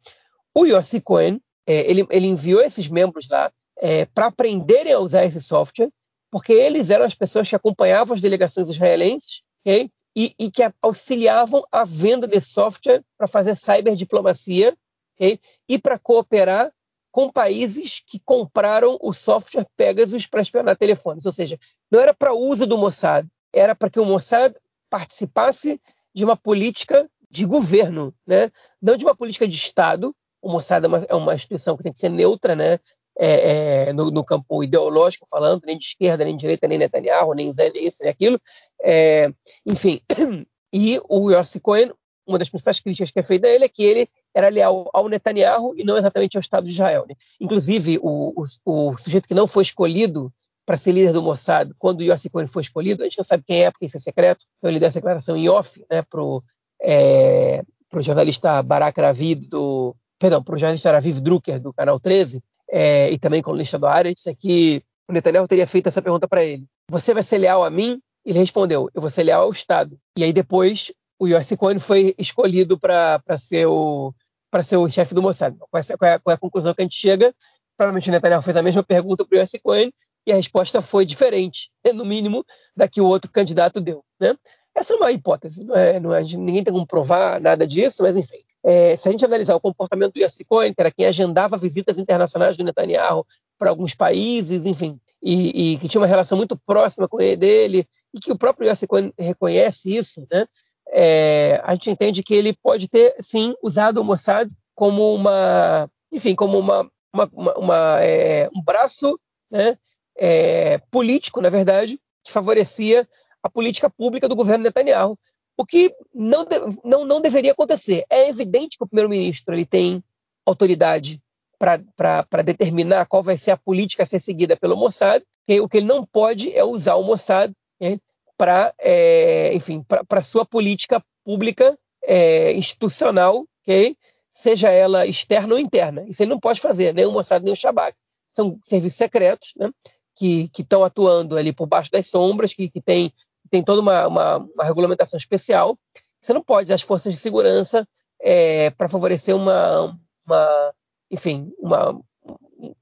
Speaker 2: o Yossi Cohen é, ele, ele enviou esses membros lá é, para aprenderem a usar esse software porque eles eram as pessoas que acompanhavam as delegações israelenses okay? e, e, que auxiliavam a venda de software para fazer cyberdiplomacia okay? e para cooperar com países que compraram o software Pegasus para espionar telefones. Ou seja, não era para uso do Mossad, era para que o Mossad participasse de uma política de governo, né? não de uma política de Estado. O Mossad é uma, é uma instituição que tem que ser neutra, né? É, é, no, no, campo ideológico falando, nem de esquerda, nem de direita, nem Netanyahu, nem Zé, nem isso, nem aquilo. É, enfim, e o Yossi Cohen, uma das principais críticas que é feita a ele é que ele era leal ao Netanyahu e não exatamente ao Estado de Israel. Né? Inclusive, o, o, o, sujeito que não foi escolhido para ser líder do Mossad, quando o Yossi Cohen foi escolhido, a gente não sabe quem é, porque isso é secreto, então ele deu essa declaração em off né, para o é, jornalista Barak Ravid, do, perdão, para o jornalista Raviv Drucker, do Canal 13, é, e também colunista do área, disse que o Netanyahu teria feito essa pergunta para ele: Você vai ser leal a mim? Ele respondeu: Eu vou ser leal ao Estado. E aí depois o Yossi Cohen foi escolhido para ser o para ser o chefe do Mossad. Qual é, qual, é, qual é, a conclusão que a gente chega? Provavelmente o Netanyahu fez a mesma pergunta para o Yossi Cohen e a resposta foi diferente, no mínimo, da que o outro candidato deu. Né? Essa é uma hipótese, não é, não é, ninguém tem como provar nada disso, mas enfim. É, se a gente analisar o comportamento do Yossi Cohen, que era quem agendava visitas internacionais do Netanyahu para alguns países, enfim, e, e, que tinha uma relação muito próxima com ele dele, e que o próprio Yossi Cohen reconhece isso, né? É, a gente entende que ele pode ter, sim, usado o Mossad como uma, enfim, como uma, uma, uma, uma é, um braço né, é, político, na verdade, que favorecia a política pública do governo Netanyahu, o que não, não, não deveria acontecer. É evidente que o primeiro-ministro ele tem autoridade para determinar qual vai ser a política a ser seguida pelo Mossad, e o que ele não pode é usar o Mossad né, para, é, enfim, para sua política pública é, institucional, okay? seja ela externa ou interna. Isso ele não pode fazer, nem o Mossad nem o Shabak. São serviços secretos né, que estão atuando ali por baixo das sombras, que, que têm tem toda uma, uma, uma regulamentação especial. Você não pode as forças de segurança é, para favorecer uma, uma, enfim, uma,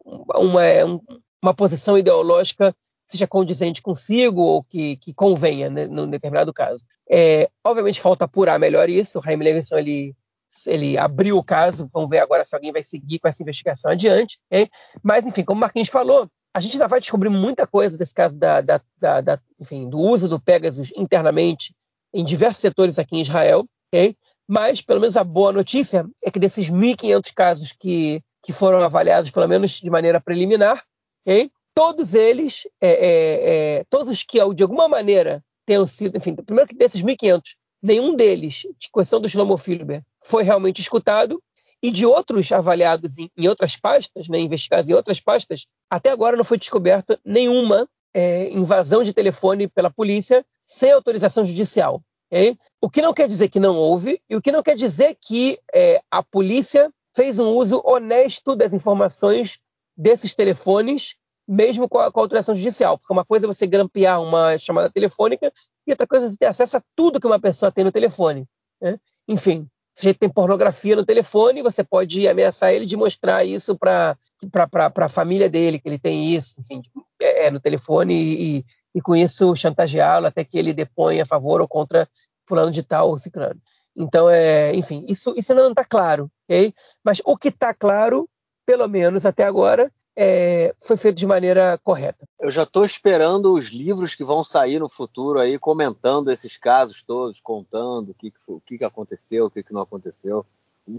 Speaker 2: uma, uma posição ideológica seja condizente consigo ou que, que convenha né, num determinado caso. É, obviamente falta apurar melhor isso. O Jaime Levinson ele, ele abriu o caso, vamos ver agora se alguém vai seguir com essa investigação adiante. Hein? Mas, enfim, como o Marquinhos falou, a gente ainda vai descobrir muita coisa desse caso da, da, da, da enfim, do uso do Pegasus internamente em diversos setores aqui em Israel. Okay? Mas, pelo menos, a boa notícia é que desses 1.500 casos que, que foram avaliados, pelo menos de maneira preliminar, okay? todos eles, é, é, é, todos os que de alguma maneira tenham sido, enfim, primeiro que desses 1.500, nenhum deles, de questão do Shlomo Filber, foi realmente escutado, e de outros avaliados em, em outras pastas, né, investigados em outras pastas, até agora não foi descoberta nenhuma é, invasão de telefone pela polícia sem autorização judicial. Okay? O que não quer dizer que não houve, e o que não quer dizer que é, a polícia fez um uso honesto das informações desses telefones mesmo com a, com a autorização judicial. Porque uma coisa é você grampear uma chamada telefônica e outra coisa é você ter acesso a tudo que uma pessoa tem no telefone. Né? Enfim, se ele tem pornografia no telefone, você pode ameaçar ele de mostrar isso para a família dele, que ele tem isso, enfim, é, é no telefone e, e com isso chantageá-lo até que ele deponha a favor ou contra fulano de tal ou ciclano. Então, é, enfim, isso, isso ainda não está claro, ok? Mas o que está claro, pelo menos até agora, é, foi feito de maneira correta.
Speaker 1: Eu já estou esperando os livros que vão sair no futuro aí, comentando esses casos todos, contando o que, o que aconteceu, o que, não aconteceu.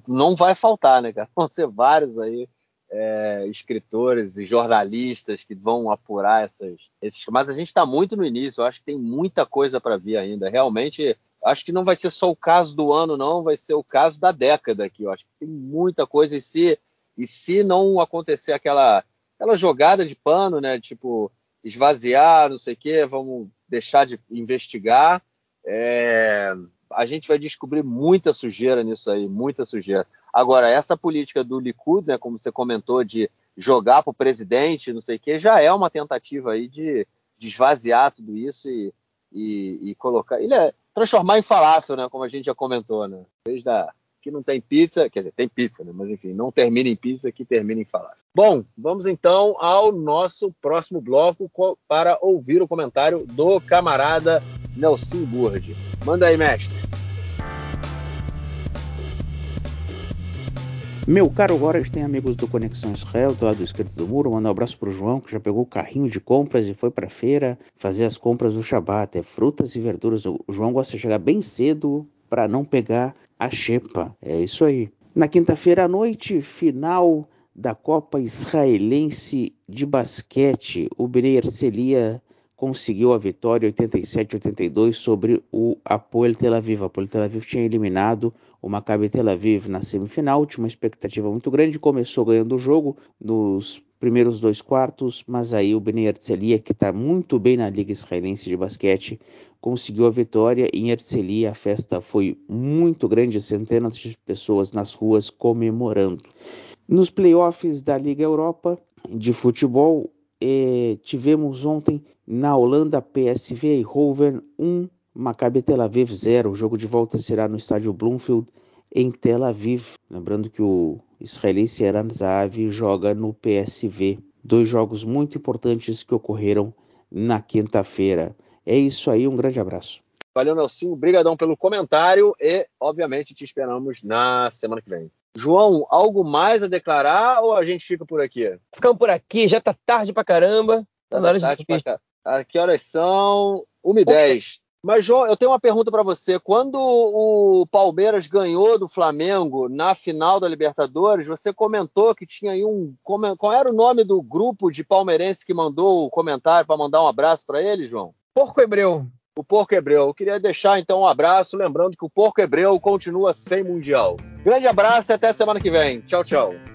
Speaker 1: Não vai faltar, né, cara? Vão ser vários aí. É, escritores e jornalistas que vão apurar essas, esses. Mas a gente está muito no início, eu acho que tem muita coisa para vir ainda. Realmente, acho que não vai ser só o caso do ano, não, vai ser o caso da década aqui. Eu acho que tem muita coisa. E se e se não acontecer aquela, aquela jogada de pano, né? Tipo, esvaziar, não sei o quê, vamos deixar de investigar, é, a gente vai descobrir muita sujeira nisso aí, muita sujeira. Agora, essa política do Likud, né, como você comentou, de jogar para o presidente, não sei o quê, já é uma tentativa aí de, de esvaziar tudo isso e, e, e colocar. Ele é transformar em falafel, né? Como a gente já comentou, né? Desde a que não tem pizza, quer dizer, tem pizza, né? mas enfim, não termina em pizza, que termina em falafel. Bom, vamos então ao nosso próximo bloco para ouvir o comentário do camarada Nelson Burd. Manda aí, mestre.
Speaker 3: Meu caro Gorges tem amigos do Conexão Israel, do lado esquerdo do muro. Manda um abraço pro João, que já pegou o carrinho de compras e foi pra feira fazer as compras do Shabat. É frutas e verduras. O João gosta de chegar bem cedo para não pegar a Xepa. É isso aí. Na quinta-feira à noite, final da Copa Israelense de Basquete, o Bnei Arcelia conseguiu a vitória 87-82 sobre o Apoel Tel Aviv. O Apoel Tel Aviv tinha eliminado o Maccabi Tel Aviv na semifinal, tinha uma expectativa muito grande, começou ganhando o jogo nos primeiros dois quartos, mas aí o Bnei Herzliya, que está muito bem na Liga Israelense de Basquete, conseguiu a vitória em Herzliya. A festa foi muito grande, centenas de pessoas nas ruas comemorando. Nos playoffs da Liga Europa de futebol, eh, tivemos ontem na Holanda PSV Eindhoven 1, Maccabi Tel Aviv 0. O jogo de volta será no estádio Bloomfield em Tel Aviv. Lembrando que o israelense Eran Zahavi joga no PSV. Dois jogos muito importantes que ocorreram na quinta-feira. É isso aí, um grande abraço.
Speaker 1: Valeu, Nelson. Obrigadão pelo comentário e, obviamente, te esperamos na semana que vem. João, algo mais a declarar ou a gente fica por aqui?
Speaker 2: Ficamos por aqui, já tá tarde pra caramba. Tá na hora de tarde
Speaker 1: pra... A que horas são? 1h10. Mas, João, eu tenho uma pergunta para você. Quando o Palmeiras ganhou do Flamengo na final da Libertadores, você comentou que tinha aí um. Qual era o nome do grupo de palmeirense que mandou o comentário para mandar um abraço para ele, João?
Speaker 2: Porco Hebreu.
Speaker 1: O Porco Hebreu. Eu queria deixar então um abraço, lembrando que o Porco Hebreu continua sem Mundial. Grande abraço e até semana que vem. Tchau, tchau.